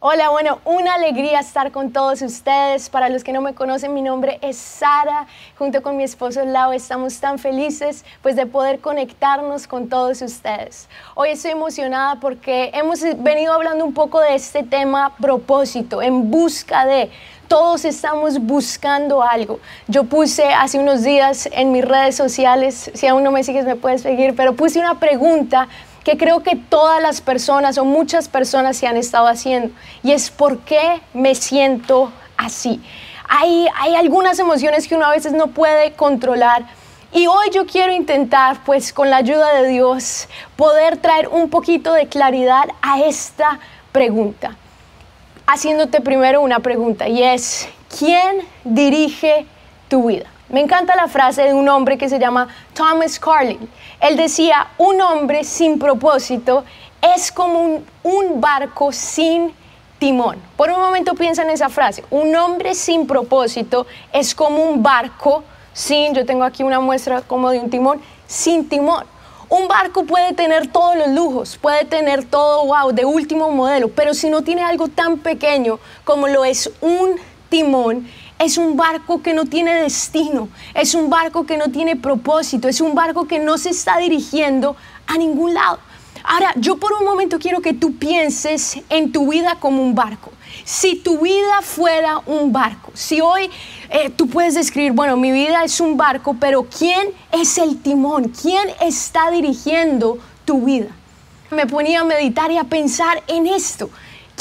Hola, bueno, una alegría estar con todos ustedes. Para los que no me conocen, mi nombre es Sara. Junto con mi esposo Lau estamos tan felices pues de poder conectarnos con todos ustedes. Hoy estoy emocionada porque hemos venido hablando un poco de este tema propósito, en busca de todos estamos buscando algo. Yo puse hace unos días en mis redes sociales, si aún no me sigues me puedes seguir, pero puse una pregunta que creo que todas las personas o muchas personas se han estado haciendo y es por qué me siento así. Hay, hay algunas emociones que uno a veces no puede controlar y hoy yo quiero intentar, pues con la ayuda de Dios, poder traer un poquito de claridad a esta pregunta. Haciéndote primero una pregunta y es, ¿quién dirige tu vida? Me encanta la frase de un hombre que se llama Thomas Carlyle. Él decía, un hombre sin propósito es como un, barco sin timón. Por un momento piensa en esa frase. Un hombre sin propósito es como un barco sin, yo tengo aquí una muestra como de un timón, sin timón. Un barco puede tener todos los lujos, puede tener todo, wow, de último modelo, pero si no tiene algo tan pequeño como lo es un timón, es un barco que no tiene destino, es un barco que no tiene propósito, es un barco que no se está dirigiendo a ningún lado. Ahora, yo por un momento quiero que tú pienses en tu vida como un barco. Si tu vida fuera un barco, si hoy eh, tú puedes describir, bueno, mi vida es un barco, pero ¿quién es el timón? ¿Quién está dirigiendo tu vida? Me ponía a meditar y a pensar en esto.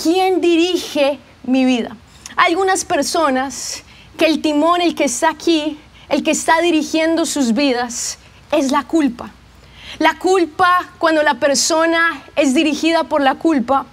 ¿Quién dirige mi vida? Algunas personas que el timón, el que está aquí, el que está dirigiendo sus vidas, es la culpa. La culpa, cuando la persona es dirigida por la culpa,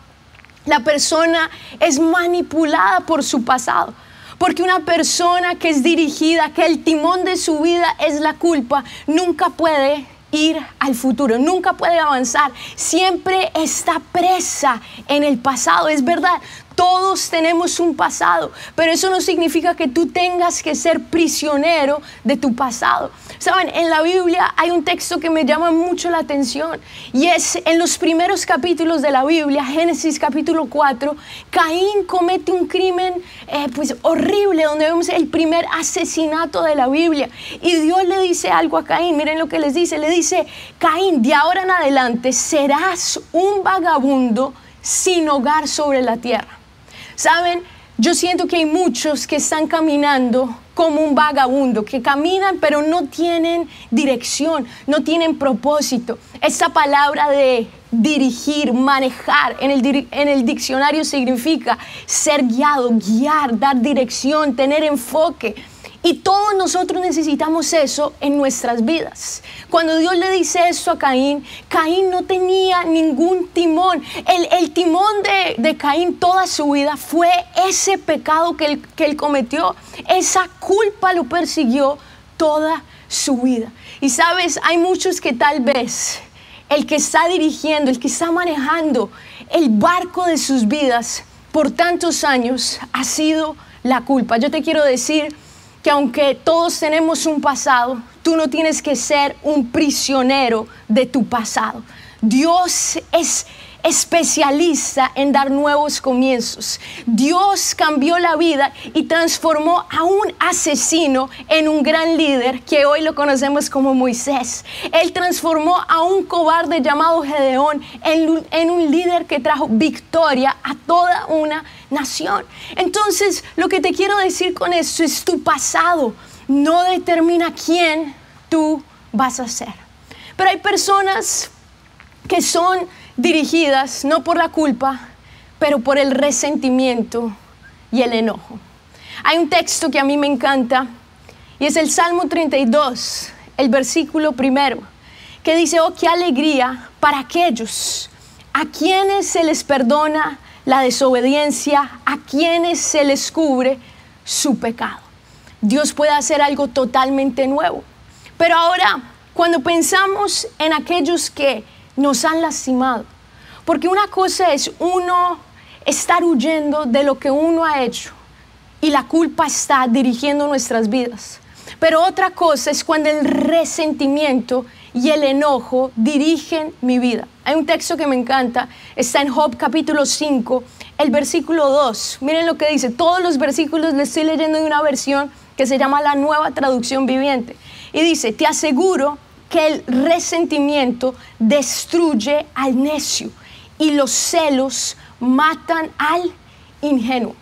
la persona es manipulada por su pasado. Porque una persona que es dirigida, que el timón de su vida es la culpa, nunca puede ir al futuro, nunca puede avanzar, siempre está presa en el pasado. Es verdad, todos tenemos un pasado, pero eso no significa que tú tengas que ser prisionero de tu pasado. Saben, en la Biblia hay un texto que me llama mucho la atención y es en los primeros capítulos de la Biblia, Génesis capítulo 4, Caín comete un crimen eh, pues horrible donde vemos el primer asesinato de la Biblia. Y Dios le dice algo a Caín, miren lo que les dice, le dice, Caín, de ahora en adelante serás un vagabundo sin hogar sobre la tierra. Saben, yo siento que hay muchos que están caminando como un vagabundo, que caminan pero no tienen dirección, no tienen propósito. Esa palabra de dirigir, manejar, en el, en el diccionario significa ser guiado, guiar, dar dirección, tener enfoque. Y todos nosotros necesitamos eso en nuestras vidas. Cuando Dios le dice eso a Caín, Caín no tenía ningún timón. El, timón de, Caín toda su vida fue ese pecado que él, que él cometió. Esa culpa lo persiguió toda su vida. Y sabes, hay muchos que tal vez el que está dirigiendo, el que está manejando el barco de sus vidas por tantos años ha sido la culpa. Yo te quiero decir que aunque todos tenemos un pasado, tú no tienes que ser un prisionero de tu pasado. Dios es especialista en dar nuevos comienzos. Dios cambió la vida y transformó a un asesino en un gran líder que hoy lo conocemos como Moisés. Él transformó a un cobarde llamado Gedeón en, un líder que trajo victoria a toda una nación. Entonces, lo que te quiero decir con esto es tu pasado no determina quién tú vas a ser. Pero hay personas que son dirigidas no por la culpa, pero por el resentimiento y el enojo. Hay un texto que a mí me encanta y es el Salmo 32, el versículo primero, que dice, oh, qué alegría para aquellos a quienes se les perdona la desobediencia, a quienes se les cubre su pecado. Dios puede hacer algo totalmente nuevo. Pero ahora, cuando pensamos en aquellos que nos han lastimado. Porque una cosa es uno estar huyendo de lo que uno ha hecho y la culpa está dirigiendo nuestras vidas. Pero otra cosa es cuando el resentimiento y el enojo dirigen mi vida. Hay un texto que me encanta, está en Job capítulo 5, el versículo 2. Miren lo que dice, todos los versículos le estoy leyendo de una versión que se llama la nueva traducción viviente. Y dice, te aseguro que el resentimiento destruye al necio y los celos matan al ingenuo.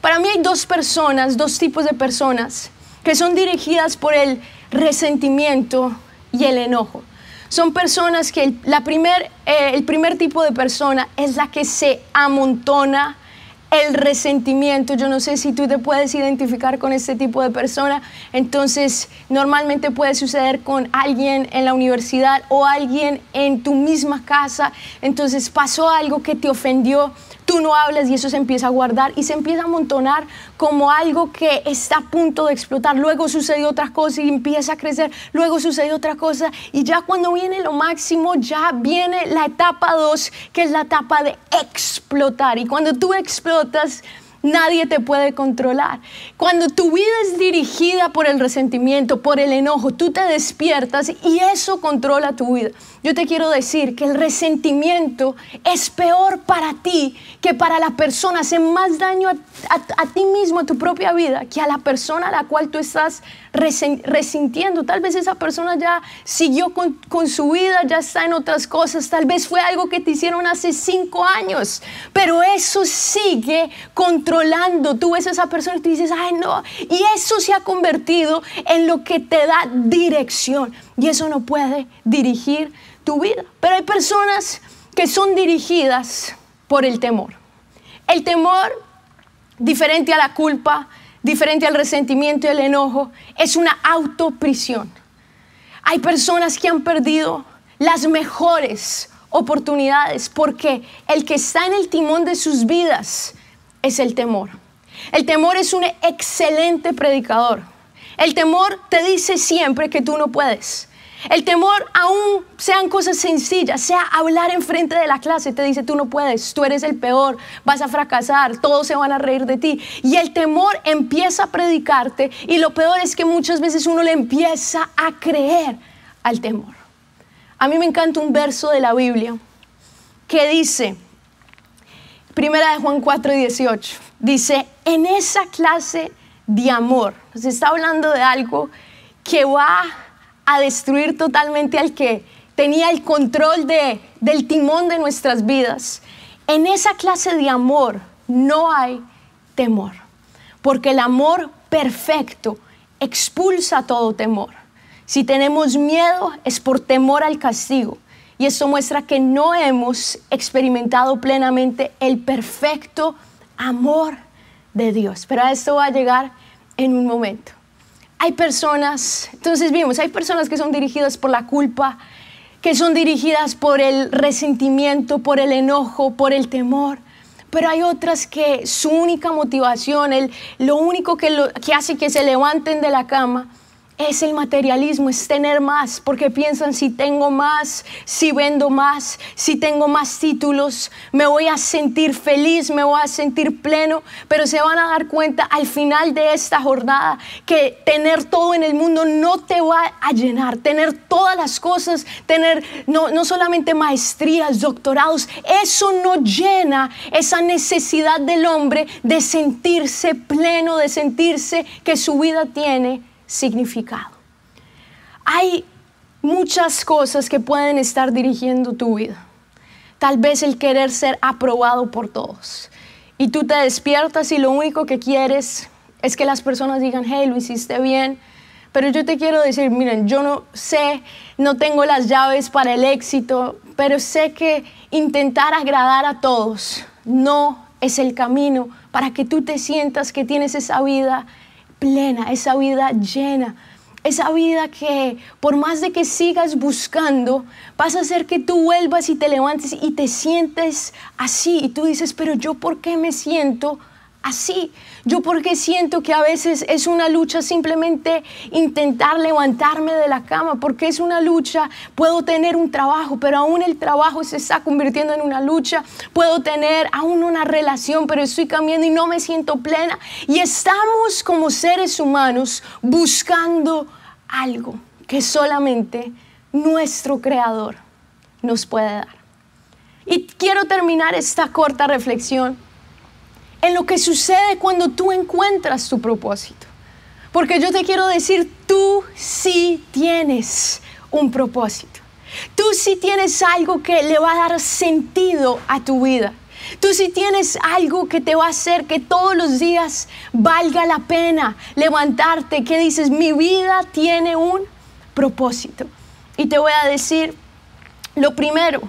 Para mí hay dos personas, dos tipos de personas que son dirigidas por el resentimiento y el enojo. Son personas que el, la primer, eh, el primer tipo de persona es la que se amontona el resentimiento. Yo no sé si tú te puedes identificar con este tipo de persona. Entonces, normalmente puede suceder con alguien en la universidad o alguien en tu misma casa. Entonces, pasó algo que te ofendió tú no hablas y eso se empieza a guardar y se empieza a amontonar como algo que está a punto de explotar. Luego sucede otra cosa y empieza a crecer, luego sucede otra cosa y ya cuando viene lo máximo, ya viene la etapa 2, que es la etapa de explotar. Y cuando tú explotas, Nadie te puede controlar. Cuando tu vida es dirigida por el resentimiento, por el enojo, tú te despiertas y eso controla tu vida. Yo te quiero decir que el resentimiento es peor para ti que para la persona. Hace más daño a, ti mismo, a tu propia vida, que a la persona a la cual tú estás resintiendo. Tal vez esa persona ya siguió con, con su vida, ya está en otras cosas. Tal vez fue algo que te hicieron hace cinco años, pero eso sigue controlando controlando. Tú ves a esa persona y te dices, ay no. Y eso se ha convertido en lo que te da dirección. Y eso no puede dirigir tu vida. Pero hay personas que son dirigidas por el temor. El temor, diferente a la culpa, diferente al resentimiento y el enojo, es una autoprisión. Hay personas que han perdido las mejores oportunidades porque el que está en el timón de sus vidas es el temor. El temor es un excelente predicador. El temor te dice siempre que tú no puedes. El temor, aún sean cosas sencillas, sea hablar enfrente de la clase, te dice tú no puedes, tú eres el peor, vas a fracasar, todos se van a reír de ti. Y el temor empieza a predicarte y lo peor es que muchas veces uno le empieza a creer al temor. A mí me encanta un verso de la Biblia que dice, Primera de Juan 4, 18. Dice, en esa clase de amor, se está hablando de algo que va a destruir totalmente al que tenía el control de, del timón de nuestras vidas. En esa clase de amor no hay temor, porque el amor perfecto expulsa todo temor. Si tenemos miedo es por temor al castigo. Y esto muestra que no hemos experimentado plenamente el perfecto amor de Dios. Pero a esto va a llegar en un momento. Hay personas, entonces vimos, hay personas que son dirigidas por la culpa, que son dirigidas por el resentimiento, por el enojo, por el temor. Pero hay otras que su única motivación, el, lo único que, lo, que hace que se levanten de la cama, es el materialismo, es tener más, porque piensan si tengo más, si vendo más, si tengo más títulos, me voy a sentir feliz, me voy a sentir pleno, pero se van a dar cuenta al final de esta jornada que tener todo en el mundo no te va a llenar, tener todas las cosas, tener no, no solamente maestrías, doctorados, eso no llena esa necesidad del hombre de sentirse pleno, de sentirse que su vida tiene significado. Hay muchas cosas que pueden estar dirigiendo tu vida. Tal vez el querer ser aprobado por todos. Y tú te despiertas y lo único que quieres es que las personas digan, hey, lo hiciste bien. Pero yo te quiero decir, miren, yo no sé, no tengo las llaves para el éxito, pero sé que intentar agradar a todos no es el camino para que tú te sientas que tienes esa vida plena, esa vida llena, esa vida que por más de que sigas buscando, vas a hacer que tú vuelvas y te levantes y te sientes así. Y tú dices, pero yo por qué me siento así. Yo porque siento que a veces es una lucha simplemente intentar levantarme de la cama, porque es una lucha, puedo tener un trabajo, pero aún el trabajo se está convirtiendo en una lucha, puedo tener aún una relación, pero estoy cambiando y no me siento plena. Y estamos como seres humanos buscando algo que solamente nuestro Creador nos puede dar. Y quiero terminar esta corta reflexión en lo que sucede cuando tú encuentras tu propósito. Porque yo te quiero decir, tú sí tienes un propósito. Tú sí tienes algo que le va a dar sentido a tu vida. Tú sí tienes algo que te va a hacer que todos los días valga la pena levantarte, que dices, mi vida tiene un propósito. Y te voy a decir lo primero,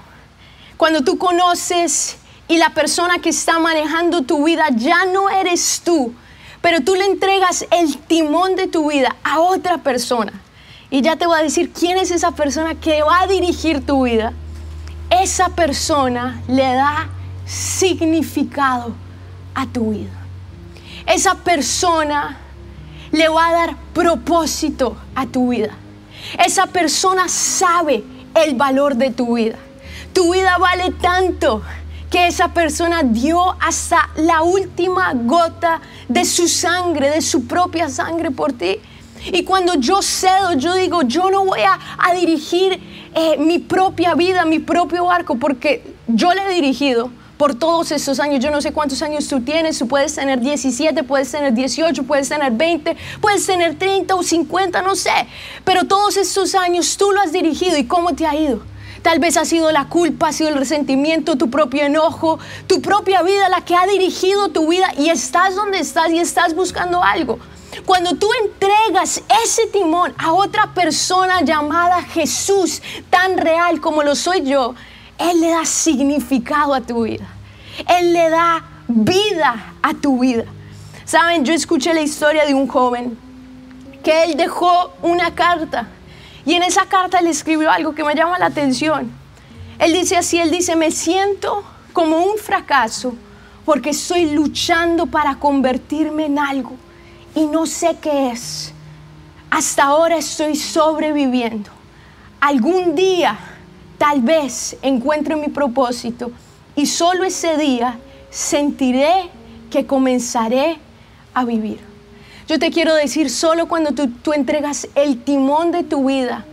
cuando tú conoces y la persona que está manejando tu vida ya no eres tú, pero tú le entregas el timón de tu vida a otra persona. Y ya te voy a decir quién es esa persona que va a dirigir tu vida. Esa persona le da significado a tu vida. Esa persona le va a dar propósito a tu vida. Esa persona sabe el valor de tu vida. Tu vida vale tanto que esa persona dio hasta la última gota de su sangre, de su propia sangre por ti. Y cuando yo cedo, yo digo, yo no voy a, dirigir eh, mi propia vida, mi propio barco, porque yo le he dirigido por todos estos años. Yo no sé cuántos años tú tienes, tú puedes tener 17, puedes tener 18, puedes tener 20, puedes tener 30 o 50, no sé. Pero todos estos años tú lo has dirigido y cómo te ha ido. Tal vez ha sido la culpa, ha sido el resentimiento, tu propio enojo, tu propia vida la que ha dirigido tu vida y estás donde estás y estás buscando algo. Cuando tú entregas ese timón a otra persona llamada Jesús, tan real como lo soy yo, él le da significado a tu vida. Él le da vida a tu vida. Saben, yo escuché la historia de un joven que él dejó una carta y en esa carta le escribió algo que me llama la atención. Él dice así, él dice, me siento como un fracaso porque estoy luchando para convertirme en algo y no sé qué es. Hasta ahora estoy sobreviviendo. Algún día tal vez encuentre mi propósito y solo ese día sentiré que comenzaré a vivir. Yo te quiero decir, solo cuando tú, entregas el timón de tu vida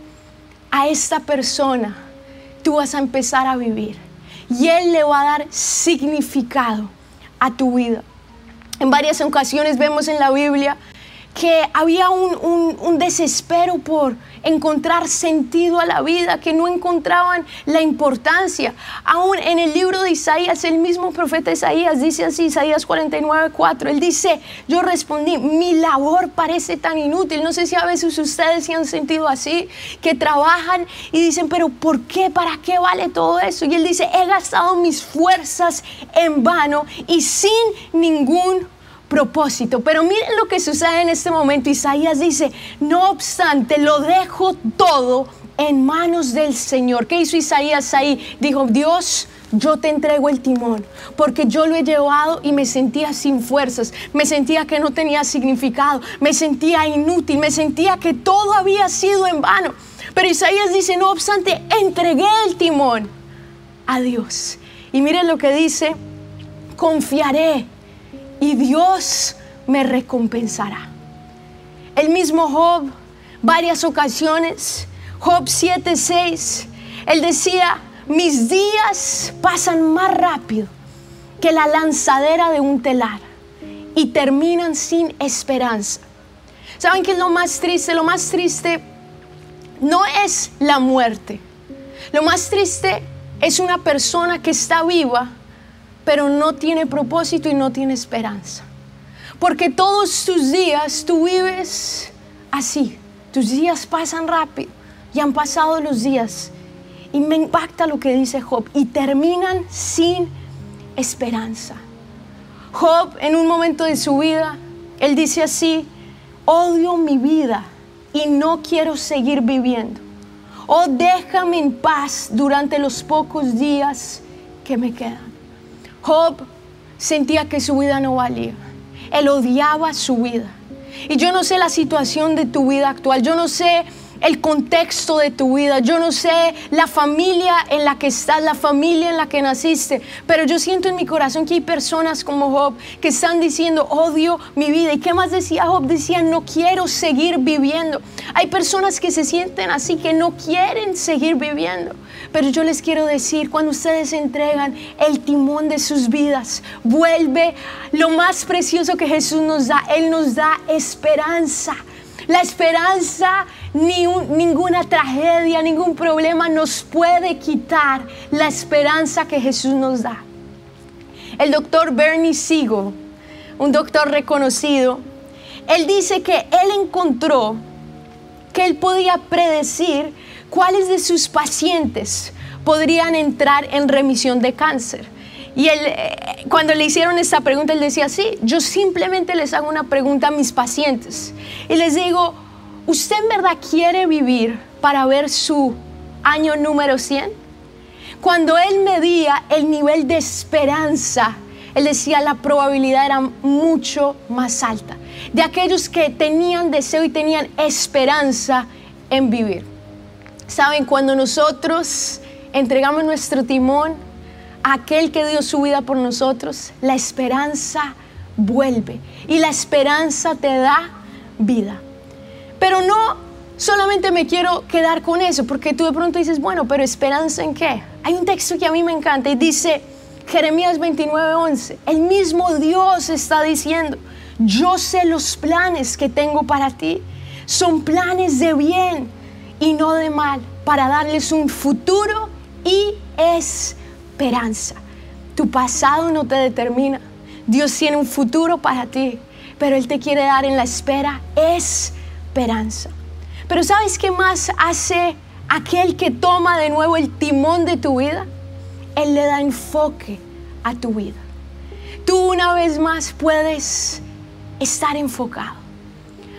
a esta persona, tú vas a empezar a vivir. Y Él le va a dar significado a tu vida. En varias ocasiones vemos en la Biblia que había un, desespero por encontrar sentido a la vida, que no encontraban la importancia. Aún en el libro de Isaías, el mismo profeta Isaías dice así, Isaías 49, 4, él dice, yo respondí, mi labor parece tan inútil. No sé si a veces ustedes se han sentido así, que trabajan y dicen, pero ¿por qué? ¿Para qué vale todo eso? Y él dice, he gastado mis fuerzas en vano y sin ningún propósito. Pero miren lo que sucede en este momento. Isaías dice, no obstante, lo dejo todo en manos del Señor. ¿Qué hizo Isaías ahí? Dijo, Dios, yo te entrego el timón, porque yo lo he llevado y me sentía sin fuerzas, me sentía que no tenía significado, me sentía inútil, me sentía que todo había sido en vano. Pero Isaías dice, no obstante, entregué el timón a Dios. Y miren lo que dice, confiaré y Dios me recompensará. El mismo Job, varias ocasiones, Job 7:6, él decía, mis días pasan más rápido que la lanzadera de un telar y terminan sin esperanza. ¿Saben qué es lo más triste? Lo más triste no es la muerte. Lo más triste es una persona que está viva pero no tiene propósito y no tiene esperanza. Porque todos tus días tú vives así. Tus días pasan rápido y han pasado los días. Y me impacta lo que dice Job. Y terminan sin esperanza. Job en un momento de su vida, él dice así, odio mi vida y no quiero seguir viviendo. Oh, déjame en paz durante los pocos días que me quedan. Job sentía que su vida no valía. Él odiaba su vida. Y yo no sé la situación de tu vida actual. Yo no sé el contexto de tu vida, yo no sé la familia en la que estás, la familia en la que naciste, pero yo siento en mi corazón que hay personas como Job que están diciendo, odio mi vida. ¿Y qué más decía Job? Decía, no quiero seguir viviendo. Hay personas que se sienten así, que no quieren seguir viviendo. Pero yo les quiero decir, cuando ustedes entregan el timón de sus vidas, vuelve lo más precioso que Jesús nos da. Él nos da esperanza. La esperanza, ni ninguna tragedia, ningún problema nos puede quitar la esperanza que Jesús nos da. El doctor Bernie Siegel, un doctor reconocido, él dice que él encontró que él podía predecir cuáles de sus pacientes podrían entrar en remisión de cáncer. Y él, eh, cuando le hicieron esta pregunta, él decía, sí, yo simplemente les hago una pregunta a mis pacientes. Y les digo, ¿usted en verdad quiere vivir para ver su año número 100? Cuando él medía el nivel de esperanza, él decía la probabilidad era mucho más alta. De aquellos que tenían deseo y tenían esperanza en vivir. Saben, cuando nosotros entregamos nuestro timón a aquel que dio su vida por nosotros, la esperanza vuelve y la esperanza te da vida. Pero no solamente me quiero quedar con eso, porque tú de pronto dices, bueno, pero esperanza en qué? Hay un texto que a mí me encanta y dice, Jeremías 29:11, el mismo Dios está diciendo, yo sé los planes que tengo para ti, son planes de bien y no de mal, para darles un futuro y esperanza. Tu pasado no te determina. Dios tiene un futuro para ti, pero Él te quiere dar en la espera esperanza. Pero ¿sabes qué más hace aquel que toma de nuevo el timón de tu vida? Él le da enfoque a tu vida. Tú una vez más puedes estar enfocado.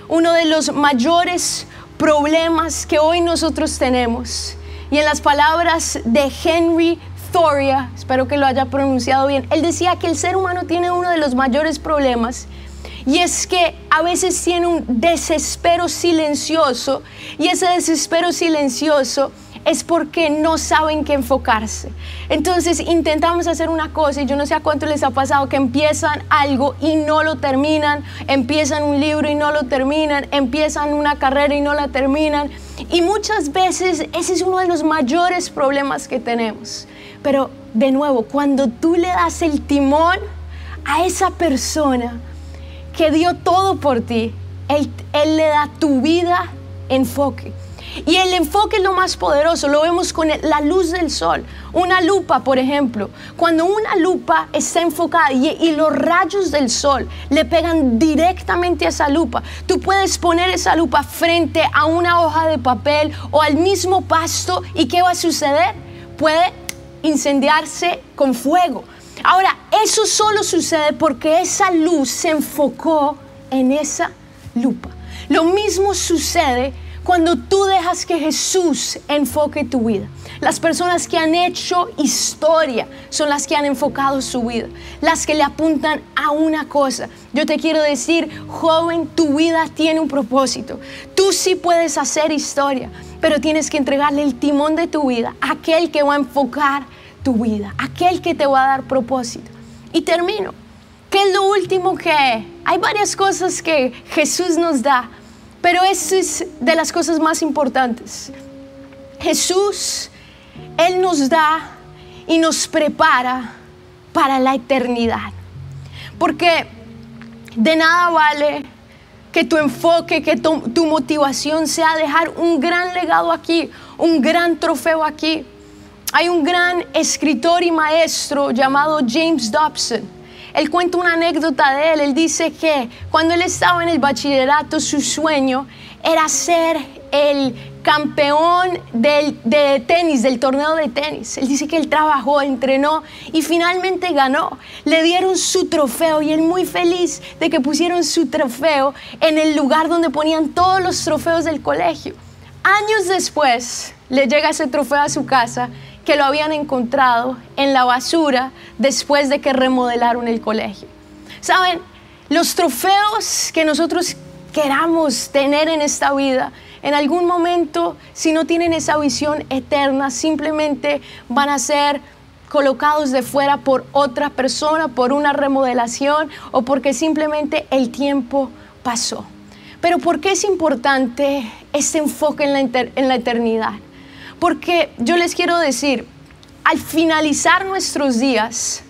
Uno de los mayores problemas que hoy nosotros tenemos. Y en las palabras de Henry Thoria, espero que lo haya pronunciado bien, él decía que el ser humano tiene uno de los mayores problemas y es que a veces tiene un desespero silencioso y ese desespero silencioso es porque no saben qué enfocarse. Entonces intentamos hacer una cosa y yo no sé a cuánto les ha pasado que empiezan algo y no lo terminan, empiezan un libro y no lo terminan, empiezan una carrera y no la terminan. Y muchas veces ese es uno de los mayores problemas que tenemos. Pero de nuevo, cuando tú le das el timón a esa persona que dio todo por ti, él, él le da tu vida enfoque. Y el enfoque es lo más poderoso, lo vemos con la luz del sol. Una lupa, por ejemplo, cuando una lupa está enfocada y, los rayos del sol le pegan directamente a esa lupa, tú puedes poner esa lupa frente a una hoja de papel o al mismo pasto y ¿qué va a suceder? Puede incendiarse con fuego. Ahora, eso solo sucede porque esa luz se enfocó en esa lupa. Lo mismo sucede cuando tú dejas que Jesús enfoque tu vida. Las personas que han hecho historia son las que han enfocado su vida, las que le apuntan a una cosa. Yo te quiero decir, joven, tu vida tiene un propósito. Tú sí puedes hacer historia, pero tienes que entregarle el timón de tu vida a aquel que va a enfocar tu vida, aquel que te va a dar propósito. Y termino. ¿Qué es lo último que hay varias cosas que Jesús nos da pero eso es de las cosas más importantes. Jesús, Él nos da y nos prepara para la eternidad. Porque de nada vale que tu enfoque, que tu, tu, motivación sea dejar un gran legado aquí, un gran trofeo aquí. Hay un gran escritor y maestro llamado James Dobson él cuenta una anécdota de él. Él dice que cuando él estaba en el bachillerato, su sueño era ser el campeón de tenis, del torneo de tenis. Él dice que él trabajó, entrenó y finalmente ganó. Le dieron su trofeo y él muy feliz de que pusieron su trofeo en el lugar donde ponían todos los trofeos del colegio. Años después le llega ese trofeo a su casa que lo habían encontrado en la basura después de que remodelaron el colegio. Saben, los trofeos que nosotros queramos tener en esta vida en algún momento, si no tienen esa visión eterna, simplemente van a ser colocados de fuera por otra persona, por una remodelación o porque simplemente el tiempo pasó. Pero ¿por qué es importante este enfoque en la, en la eternidad? Porque yo les quiero decir, al finalizar nuestros días,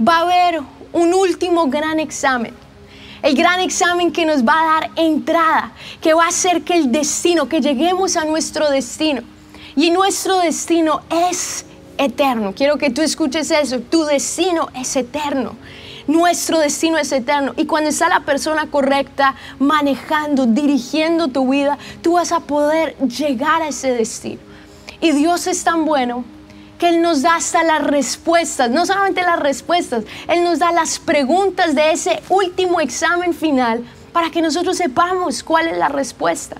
va a haber un último gran examen. El gran examen que nos va a dar entrada, que va a hacer que el destino, que lleguemos a nuestro destino. Y nuestro destino es eterno. Quiero que tú escuches eso. Tu destino es eterno. Nuestro destino es eterno. Y cuando está la persona correcta manejando, dirigiendo tu vida, tú vas a poder llegar a ese destino. Y Dios es tan bueno que Él nos da hasta las respuestas, no solamente las respuestas, Él nos da las preguntas de ese último examen final para que nosotros sepamos cuál es la respuesta.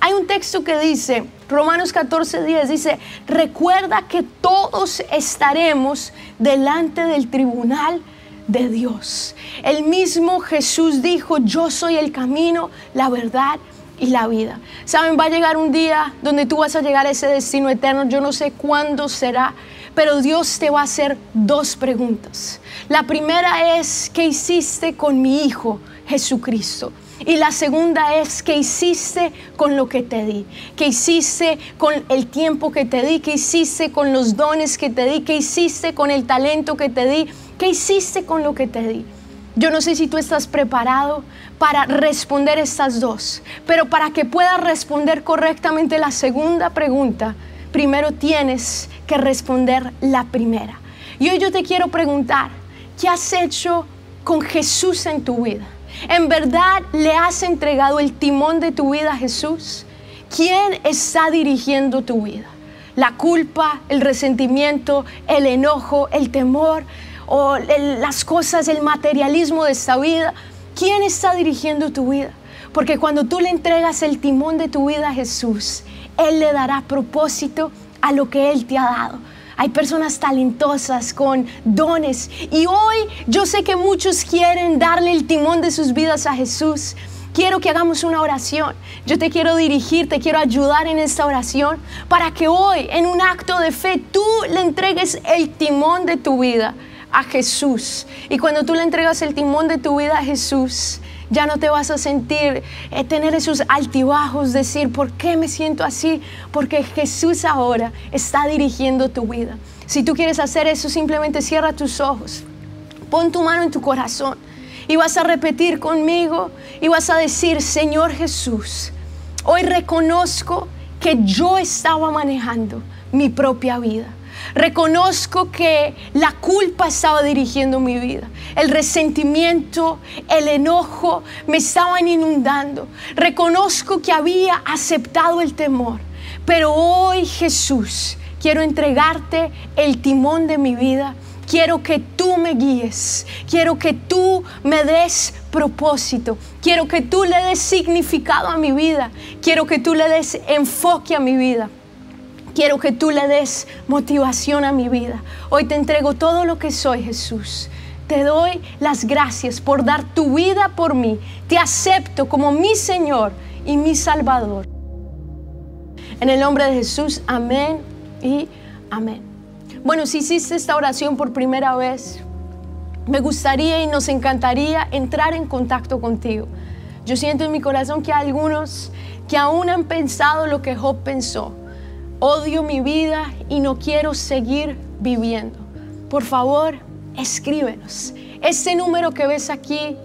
Hay un texto que dice, Romanos 14, 10, dice, recuerda que todos estaremos delante del tribunal de Dios. El mismo Jesús dijo, yo soy el camino, la verdad y la vida. Saben, va a llegar un día donde tú vas a llegar a ese destino eterno. Yo no sé cuándo será, pero Dios te va a hacer dos preguntas. La primera es, ¿qué hiciste con mi Hijo Jesucristo? Y la segunda es, ¿qué hiciste con lo que te di? ¿Qué hiciste con el tiempo que te di? ¿Qué hiciste con los dones que te di? ¿Qué hiciste con el talento que te di? ¿Qué hiciste con lo que te di? Yo no sé si tú estás preparado para responder estas dos, pero para que puedas responder correctamente la segunda pregunta, primero tienes que responder la primera. Y hoy yo te quiero preguntar, ¿qué has hecho con Jesús en tu vida? ¿En verdad le has entregado el timón de tu vida a Jesús? ¿Quién está dirigiendo tu vida? La culpa, el resentimiento, el enojo, el temor o las cosas, el materialismo de esta vida. ¿Quién está dirigiendo tu vida? Porque cuando tú le entregas el timón de tu vida a Jesús, Él le dará propósito a lo que Él te ha dado. Hay personas talentosas con dones y hoy yo sé que muchos quieren darle el timón de sus vidas a Jesús. Quiero que hagamos una oración. Yo te quiero dirigir, te quiero ayudar en esta oración para que hoy en un acto de fe tú le entregues el timón de tu vida a Jesús. Y cuando tú le entregas el timón de tu vida a Jesús, ya no te vas a sentir eh, tener esos altibajos, decir, ¿por qué me siento así? Porque Jesús ahora está dirigiendo tu vida. Si tú quieres hacer eso, simplemente cierra tus ojos, pon tu mano en tu corazón y vas a repetir conmigo y vas a decir, Señor Jesús, hoy reconozco que yo estaba manejando mi propia vida. Reconozco que la culpa estaba dirigiendo mi vida. El resentimiento, el enojo me estaban inundando. Reconozco que había aceptado el temor. Pero hoy Jesús, quiero entregarte el timón de mi vida. Quiero que tú me guíes. Quiero que tú me des propósito. Quiero que tú le des significado a mi vida. Quiero que tú le des enfoque a mi vida. Quiero que tú le des motivación a mi vida. Hoy te entrego todo lo que soy, Jesús. Te doy las gracias por dar tu vida por mí. Te acepto como mi Señor y mi Salvador. En el nombre de Jesús, amén y amén. Bueno, si hiciste esta oración por primera vez, me gustaría y nos encantaría entrar en contacto contigo. Yo siento en mi corazón que hay algunos que aún han pensado lo que Job pensó odio mi vida y no quiero seguir viviendo. Por favor, escríbenos. Este número que ves aquí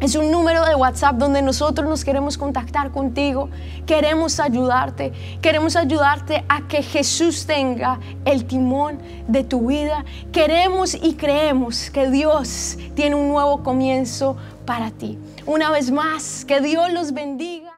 es un número de WhatsApp donde nosotros nos queremos contactar contigo, queremos ayudarte, queremos ayudarte a que Jesús tenga el timón de tu vida. Queremos y creemos que Dios tiene un nuevo comienzo para ti. Una vez más, que Dios los bendiga.